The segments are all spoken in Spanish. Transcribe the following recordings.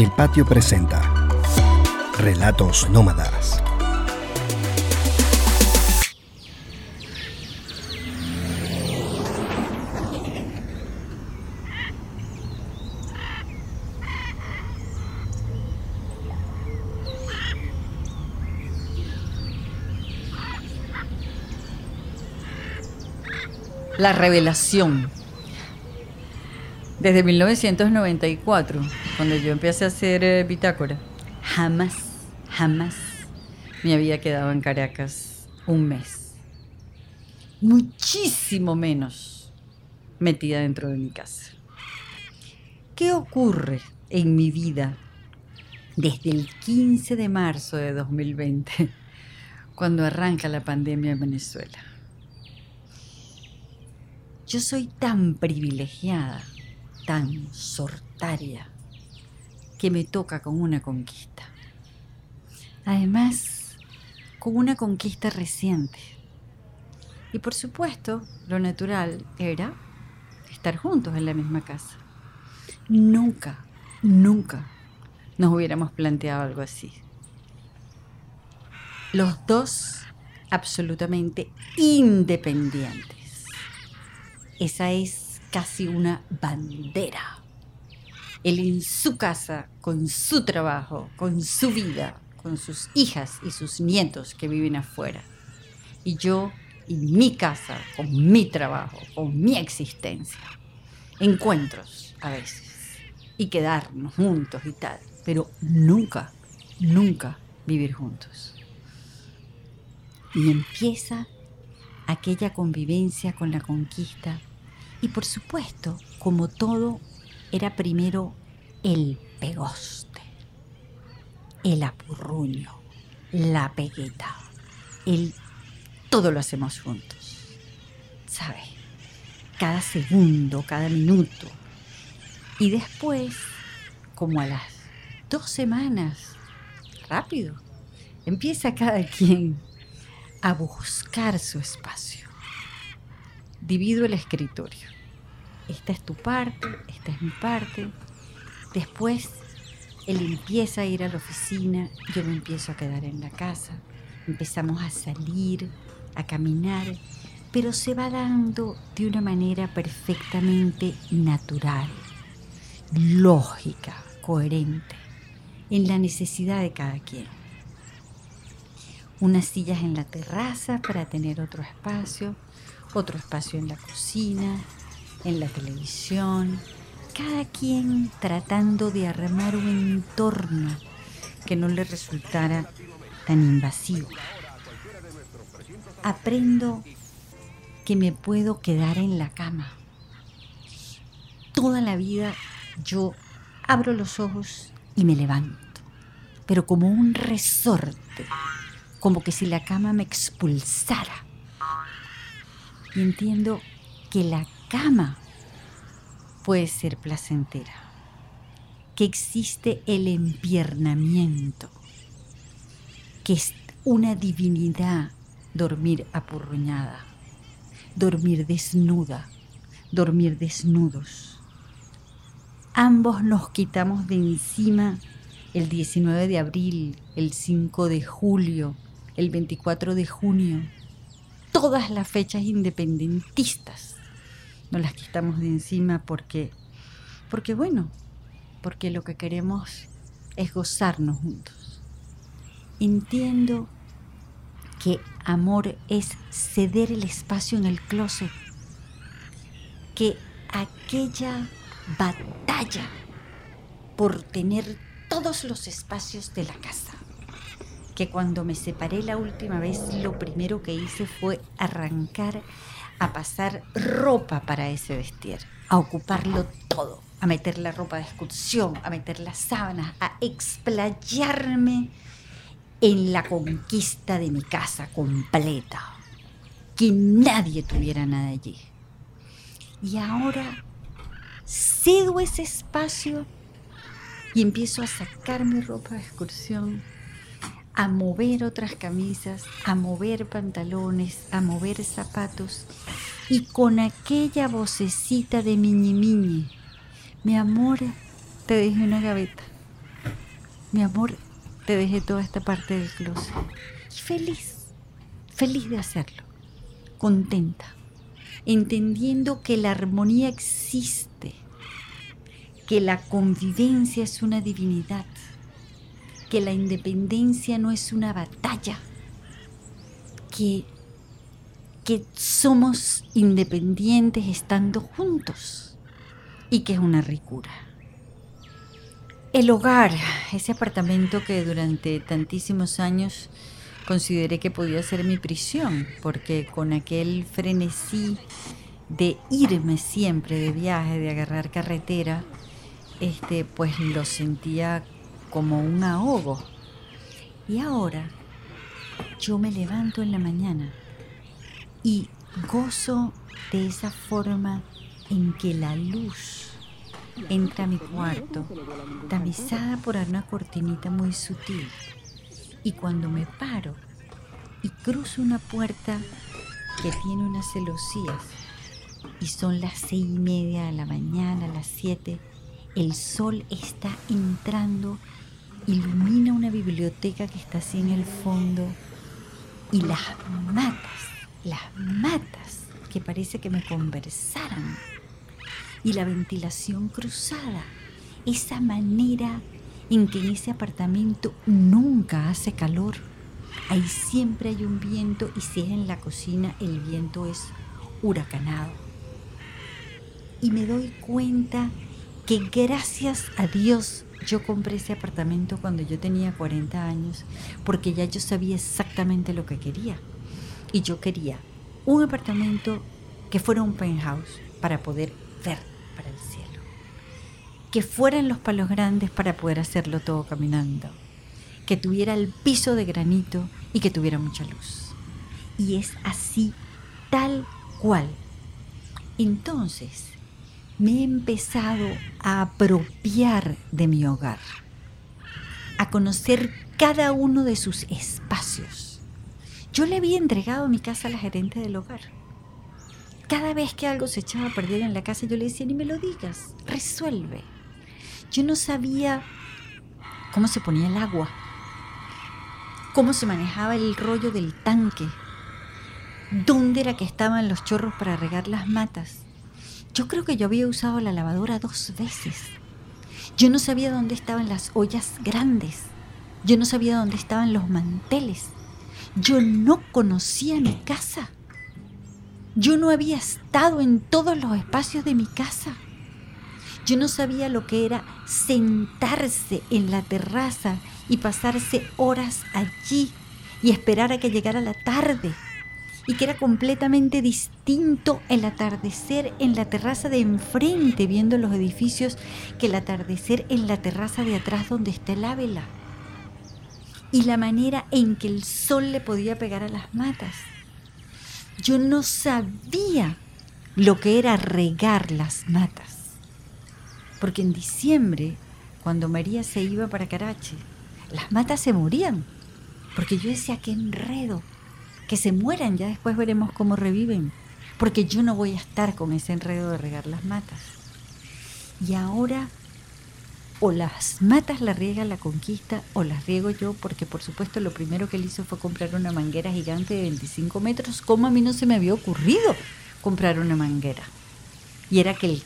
El Patio presenta Relatos Nómadas. La revelación. Desde 1994, cuando yo empecé a hacer eh, bitácora, jamás, jamás me había quedado en Caracas un mes. Muchísimo menos metida dentro de mi casa. ¿Qué ocurre en mi vida desde el 15 de marzo de 2020, cuando arranca la pandemia en Venezuela? Yo soy tan privilegiada, tan sortaria, que me toca con una conquista. Además, con una conquista reciente. Y por supuesto, lo natural era estar juntos en la misma casa. Nunca, nunca nos hubiéramos planteado algo así. Los dos absolutamente independientes. Esa es casi una bandera. Él en su casa, con su trabajo, con su vida, con sus hijas y sus nietos que viven afuera. Y yo en mi casa, con mi trabajo, con mi existencia. Encuentros a veces. Y quedarnos juntos y tal. Pero nunca, nunca vivir juntos. Y empieza aquella convivencia con la conquista y por supuesto, como todo, era primero el pegoste, el apurruño, la pegueta, el todo lo hacemos juntos. ¿Sabe? Cada segundo, cada minuto. Y después, como a las dos semanas, rápido, empieza cada quien a buscar su espacio divido el escritorio. Esta es tu parte, esta es mi parte. Después él empieza a ir a la oficina, yo me empiezo a quedar en la casa. Empezamos a salir, a caminar, pero se va dando de una manera perfectamente natural, lógica, coherente, en la necesidad de cada quien. Unas sillas en la terraza para tener otro espacio, otro espacio en la cocina, en la televisión, cada quien tratando de armar un entorno que no le resultara tan invasivo. Aprendo que me puedo quedar en la cama. Toda la vida yo abro los ojos y me levanto, pero como un resorte, como que si la cama me expulsara y entiendo que la cama puede ser placentera, que existe el empiernamiento, que es una divinidad dormir apurruñada, dormir desnuda, dormir desnudos. Ambos nos quitamos de encima el 19 de abril, el 5 de julio, el 24 de junio, todas las fechas independentistas. No las quitamos de encima porque, porque bueno, porque lo que queremos es gozarnos juntos. Entiendo que amor es ceder el espacio en el closet, que aquella batalla por tener todos los espacios de la casa que cuando me separé la última vez lo primero que hice fue arrancar a pasar ropa para ese vestir, a ocuparlo todo, a meter la ropa de excursión, a meter las sábanas, a explayarme en la conquista de mi casa completa, que nadie tuviera nada allí. Y ahora cedo ese espacio y empiezo a sacar mi ropa de excursión a mover otras camisas, a mover pantalones, a mover zapatos y con aquella vocecita de miñi miñi, mi amor, te dejé una gaveta, mi amor, te dejé toda esta parte del closet. Y feliz, feliz de hacerlo, contenta, entendiendo que la armonía existe, que la convivencia es una divinidad, que la independencia no es una batalla, que, que somos independientes estando juntos y que es una ricura. El hogar, ese apartamento que durante tantísimos años consideré que podía ser mi prisión, porque con aquel frenesí de irme siempre de viaje, de agarrar carretera, este, pues lo sentía como un ahogo. Y ahora yo me levanto en la mañana y gozo de esa forma en que la luz entra a mi cuarto, tamizada por una cortinita muy sutil. Y cuando me paro y cruzo una puerta que tiene unas celosías, y son las seis y media de la mañana, las siete, el sol está entrando, ilumina una biblioteca que está así en el fondo, y las matas, las matas que parece que me conversaran y la ventilación cruzada, esa manera en que en ese apartamento nunca hace calor. Ahí siempre hay un viento y si es en la cocina el viento es huracanado. Y me doy cuenta que gracias a Dios yo compré ese apartamento cuando yo tenía 40 años porque ya yo sabía exactamente lo que quería. Y yo quería un apartamento que fuera un penthouse para poder ver para el cielo. Que fueran los palos grandes para poder hacerlo todo caminando. Que tuviera el piso de granito y que tuviera mucha luz. Y es así, tal cual. Entonces, me he empezado a apropiar de mi hogar, a conocer cada uno de sus espacios. Yo le había entregado mi casa a la gerente del hogar cada vez que algo se echaba a perder en la casa, yo le decía, ni me lo digas, resuelve. Yo no sabía cómo se ponía el agua, cómo se manejaba el rollo del tanque, dónde era que estaban los chorros para regar las matas. Yo creo que yo había usado la lavadora dos veces. Yo no sabía dónde estaban las ollas grandes. Yo no sabía dónde estaban los manteles. Yo no conocía mi casa. Yo no había estado en todos los espacios de mi casa. Yo no sabía lo que era sentarse en la terraza y pasarse horas allí y esperar a que llegara la tarde. Y que era completamente distinto el atardecer en la terraza de enfrente viendo los edificios que el atardecer en la terraza de atrás donde está el ávila. Y la manera en que el sol le podía pegar a las matas yo no sabía lo que era regar las matas. Porque en diciembre, cuando María se iba para Carache, las matas se morían. Porque yo decía, qué enredo, que se mueran, ya después veremos cómo reviven. Porque yo no voy a estar con ese enredo de regar las matas. Y ahora o las matas la riega la conquista o las riego yo, porque por supuesto lo primero que él hizo fue comprar una manguera gigante de 25 metros. ¿Cómo a mí no se me había ocurrido comprar una manguera? Y era que el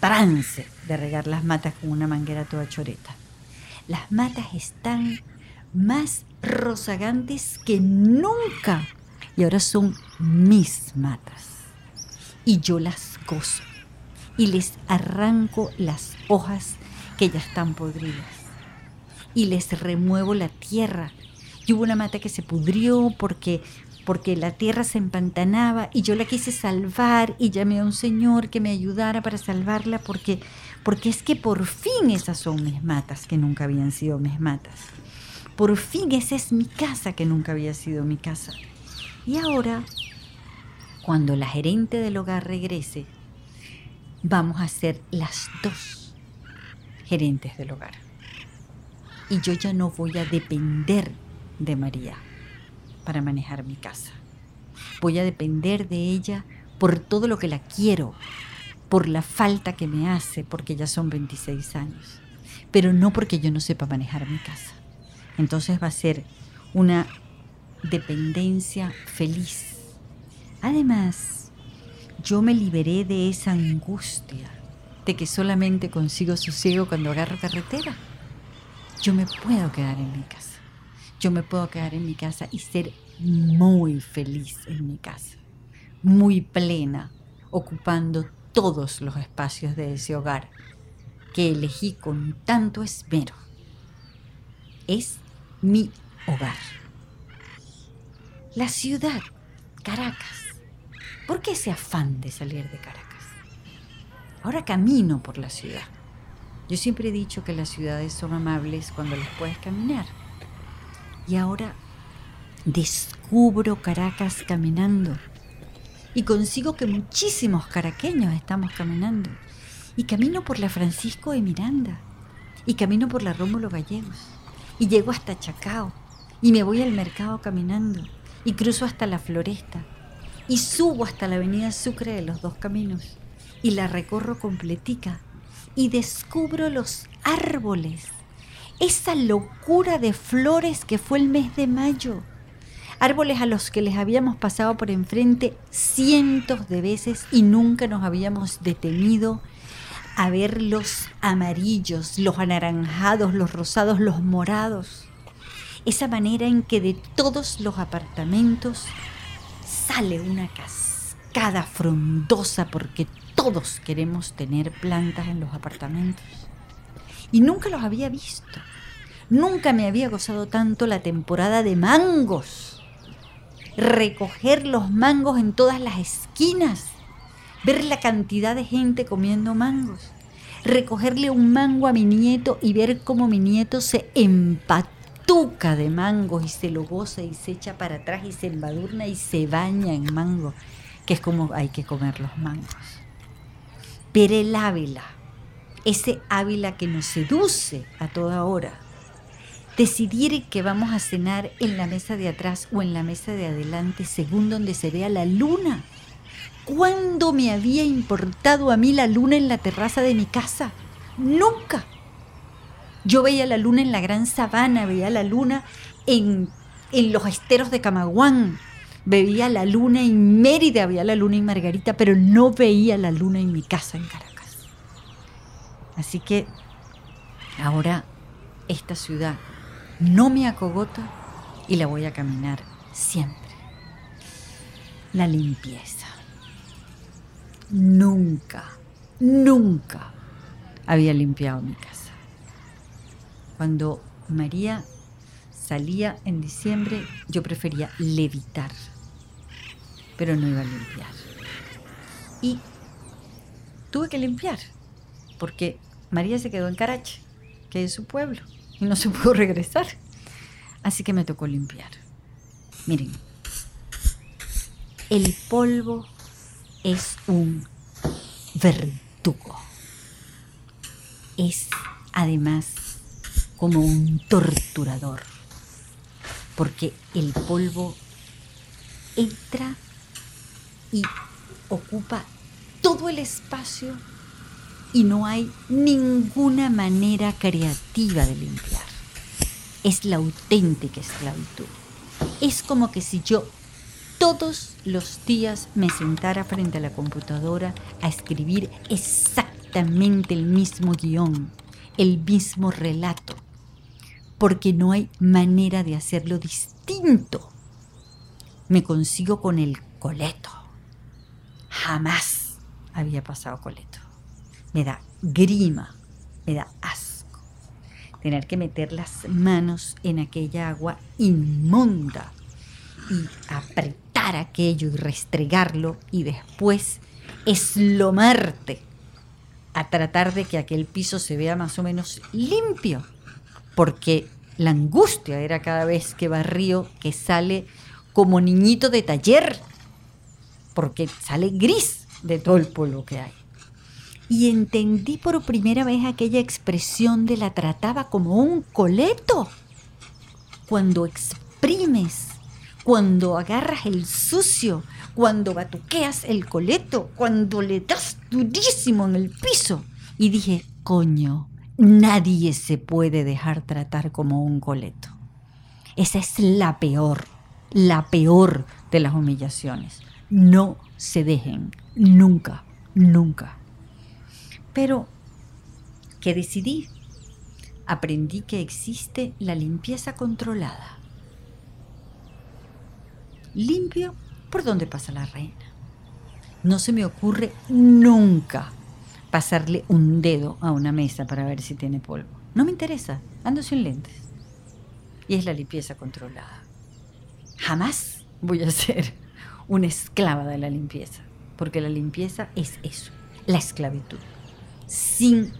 trance de regar las matas con una manguera toda choreta. Las matas están más rozagantes que nunca y ahora son mis matas. Y yo las gozo y les arranco las hojas que ya están podridas. Y les remuevo la tierra. Y hubo una mata que se pudrió porque, porque la tierra se empantanaba y yo la quise salvar y llamé a un señor que me ayudara para salvarla porque, porque es que por fin esas son mis matas que nunca habían sido mis matas. Por fin esa es mi casa que nunca había sido mi casa. Y ahora, cuando la gerente del hogar regrese, vamos a ser las dos gerentes del hogar. Y yo ya no voy a depender de María para manejar mi casa. Voy a depender de ella por todo lo que la quiero, por la falta que me hace, porque ya son 26 años. pero no porque yo no sepa manejar mi casa. Entonces va a ser una dependencia feliz. Además, yo me liberé de esa angustia de que solamente consigo sosiego cuando agarro carretera. Yo me puedo quedar en mi casa. Yo me puedo quedar en mi casa y ser muy feliz en mi casa, muy plena, ocupando todos los espacios de ese hogar que elegí con tanto esmero. Es mi hogar. La ciudad, Caracas. ¿Por qué ese afán de salir de Caracas? Ahora camino por la ciudad. Yo siempre he dicho que las ciudades son amables cuando las puedes caminar. Y ahora descubro Caracas caminando. Y consigo que muchísimos caraqueños estamos caminando. Y camino por la Francisco de Miranda. Y camino por la Rómulo Gallegos. Y llego hasta Chacao. Y me voy al mercado caminando y cruzo hasta la floresta y subo hasta la avenida Sucre de los dos caminos y la recorro completica y descubro los árboles, esa locura de flores que fue el mes de mayo, árboles a los que les habíamos pasado por enfrente cientos de veces y nunca nos habíamos detenido a ver los amarillos, los anaranjados, los rosados, los morados esa manera en que de todos los apartamentos sale una cascada frondosa porque todos queremos tener plantas en los apartamentos. Y nunca los había visto. Nunca me había gozado tanto la temporada de mangos. Recoger los mangos en todas las esquinas. Ver la cantidad de gente comiendo mangos. Recogerle un mango a mi nieto y ver cómo mi nieto se empató de mangos y se lo goza y se echa para atrás y se embadurna y se baña en mango, que es como hay que comer los mangos. Pero el Ávila, ese Ávila que nos seduce a toda hora, decidir que vamos a cenar en la mesa de atrás o en la mesa de adelante según donde se vea la luna. ¿Cuándo me había importado a mí la luna en la terraza de mi casa? Nunca. Yo veía la luna en la gran sabana, veía la luna en, los esteros de Camaguán, veía la luna en Mérida, veía la luna en Margarita, pero no veía la luna en mi casa en Caracas. Así que ahora esta ciudad no me acogota y la voy a caminar siempre. La limpieza. Nunca, nunca había limpiado mi casa. Cuando María salía en diciembre, yo prefería levitar, pero no iba a limpiar. Y tuve que limpiar, porque María se quedó en Carache, que es su pueblo, y no se pudo regresar. Así que me tocó limpiar. Miren, el polvo es un verdugo. Es además como un torturador, porque el polvo entra y ocupa todo el espacio y no hay ninguna manera creativa de limpiar. Es la auténtica esclavitud. Es como que si yo todos los días me sentara frente a la computadora a escribir exactamente el mismo guion, el mismo relato, porque no hay manera de hacerlo distinto. Me consigo con el coleto. Jamás había pasado coleto. Me da grima, me da asco. Tener que meter las manos en aquella agua inmunda y apretar aquello y restregarlo y después eslomarte a tratar de que aquel piso se vea más o menos limpio porque la angustia era cada vez que barrío que sale como niñito de taller, porque sale gris de todo el polvo que hay. Y entendí por primera vez aquella expresión de la trataba como un coleto. Cuando exprimes, cuando agarras el sucio, cuando batuqueas el coleto, cuando le das durísimo en el piso. Y dije, coño, Nadie se puede dejar tratar como un coleto. Esa es la peor, la peor de las humillaciones. No se dejen, nunca, nunca. Pero, ¿qué decidí? Aprendí que existe la limpieza controlada. Limpio por donde pasa la reina. No se me ocurre nunca pasarle un dedo a una mesa para ver si tiene polvo. No me interesa, ando sin lentes. Y es la limpieza controlada. Jamás voy a ser una esclava de la limpieza, porque la limpieza es eso, la esclavitud. Sin,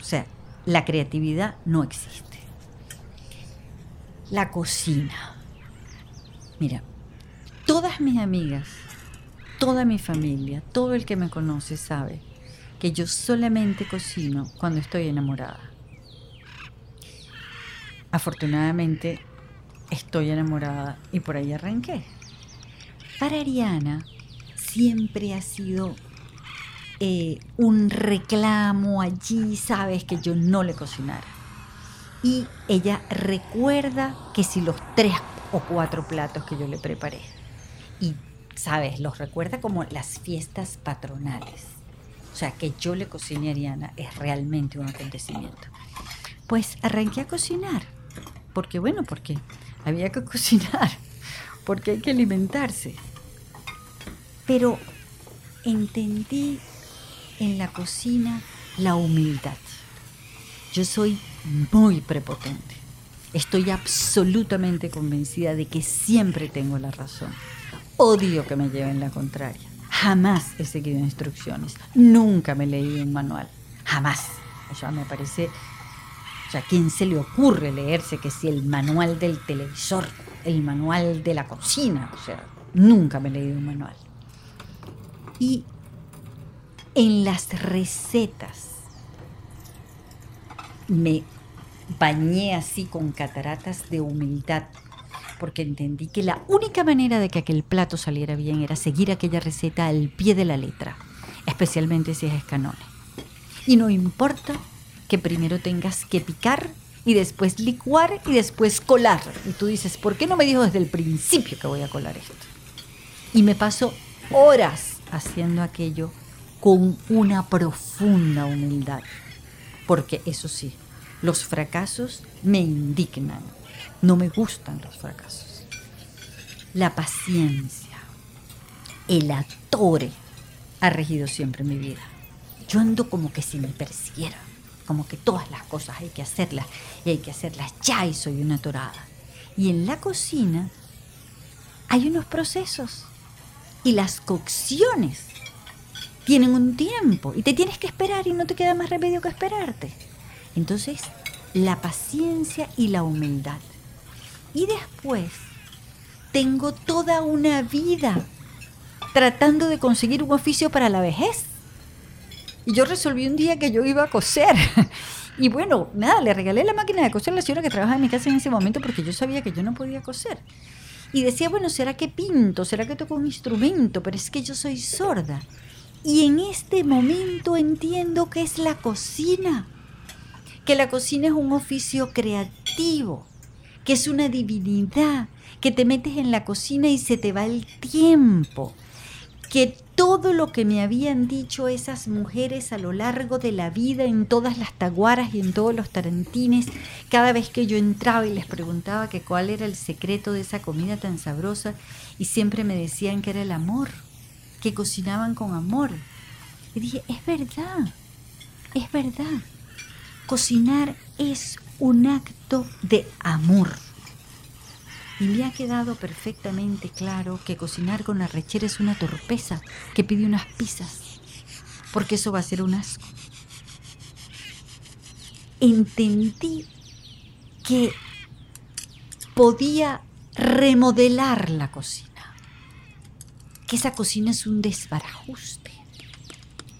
o sea, la creatividad no existe. La cocina. Mira, todas mis amigas, toda mi familia, todo el que me conoce sabe que yo solamente cocino cuando estoy enamorada. Afortunadamente estoy enamorada y por ahí arranqué. Para Ariana siempre ha sido eh, un reclamo allí, sabes, que yo no le cocinara. Y ella recuerda que si los tres o cuatro platos que yo le preparé. Y, sabes, los recuerda como las fiestas patronales. O sea, que yo le cocine a Ariana es realmente un acontecimiento. Pues arranqué a cocinar. Porque, bueno, porque había que cocinar. Porque hay que alimentarse. Pero entendí en la cocina la humildad. Yo soy muy prepotente. Estoy absolutamente convencida de que siempre tengo la razón. Odio que me lleven la contraria. Jamás he seguido instrucciones. Nunca me he leído un manual. Jamás. O sea, me parece... O sea, ¿a quién se le ocurre leerse que si el manual del televisor, el manual de la cocina? O sea, nunca me he leído un manual. Y en las recetas me bañé así con cataratas de humildad porque entendí que la única manera de que aquel plato saliera bien era seguir aquella receta al pie de la letra, especialmente si es escanone. Y no importa que primero tengas que picar y después licuar y después colar. Y tú dices, ¿por qué no me dijo desde el principio que voy a colar esto? Y me paso horas haciendo aquello con una profunda humildad. Porque eso sí, los fracasos me indignan. No me gustan los fracasos. La paciencia, el atore, ha regido siempre mi vida. Yo ando como que si me persiguiera, como que todas las cosas hay que hacerlas y hay que hacerlas ya y soy una torada. Y en la cocina hay unos procesos y las cocciones tienen un tiempo y te tienes que esperar y no te queda más remedio que esperarte. Entonces, la paciencia y la humildad. Y después tengo toda una vida tratando de conseguir un oficio para la vejez. Y yo resolví un día que yo iba a coser. Y bueno, nada, le regalé la máquina de coser a la señora que trabajaba en mi casa en ese momento porque yo sabía que yo no podía coser. Y decía, bueno, ¿será que pinto? ¿Será que toco un instrumento? Pero es que yo soy sorda. Y en este momento entiendo que es la cocina. Que la cocina es un oficio creativo que es una divinidad, que te metes en la cocina y se te va el tiempo, que todo lo que me habían dicho esas mujeres a lo largo de la vida, en todas las taguaras y en todos los tarantines, cada vez que yo entraba y les preguntaba que cuál era el secreto de esa comida tan sabrosa, y siempre me decían que era el amor, que cocinaban con amor. Y dije, es verdad, es verdad. Cocinar es un acto de amor. Y me ha quedado perfectamente claro que cocinar con arrechera es una torpeza que pide unas pizzas, porque eso va a ser un asco. Entendí que podía remodelar la cocina, que esa cocina es un desbarajuste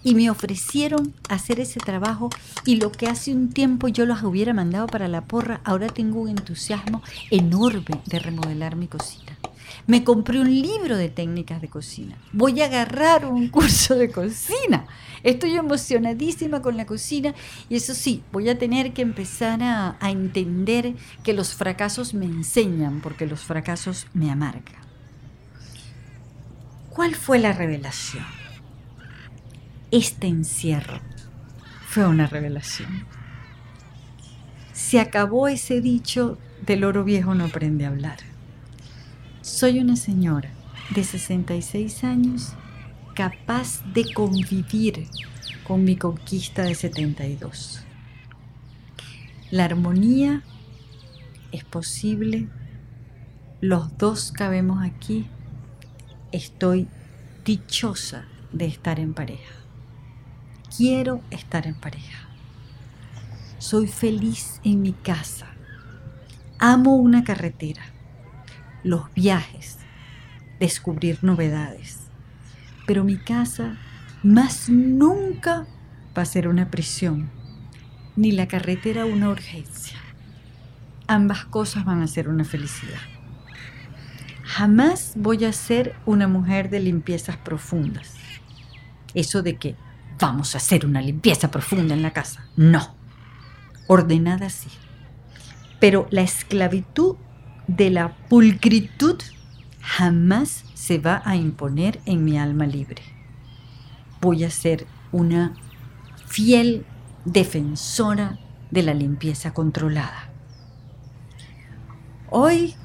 y me ofrecieron hacer ese trabajo y lo que hace un tiempo yo los hubiera mandado para la porra, ahora tengo un entusiasmo enorme de remodelar mi cocina. Me compré un libro de técnicas de cocina. Voy a agarrar un curso de cocina. Estoy emocionadísima con la cocina y eso sí, voy a tener que empezar a, entender que los fracasos me enseñan porque los fracasos me amargan. ¿Cuál fue la revelación? Este encierro fue una revelación. Se acabó ese dicho del oro viejo no aprende a hablar. Soy una señora de 66 años capaz de convivir con mi conquista de 72. La armonía es posible, los dos cabemos aquí, estoy dichosa de estar en pareja. Quiero estar en pareja. Soy feliz en mi casa. Amo una carretera, los viajes, descubrir novedades pero mi casa más nunca va a ser una prisión, ni la carretera una urgencia. Ambas cosas van a ser una felicidad. Jamás voy a ser una mujer de limpiezas profundas. Eso de que vamos a hacer una limpieza profunda en la casa. No. Ordenada sí. Pero la esclavitud de la pulcritud jamás se va a imponer en mi alma libre. Voy a ser una fiel defensora de la limpieza controlada. Hoy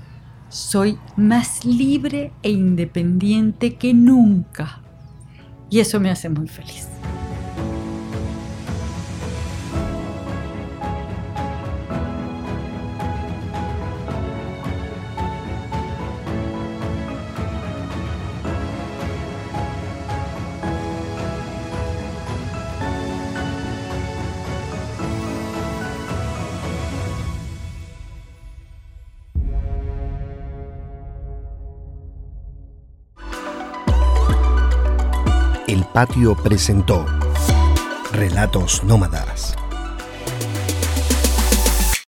soy más libre e independiente que nunca y eso me hace muy feliz. Patio presentó Relatos Nómadas.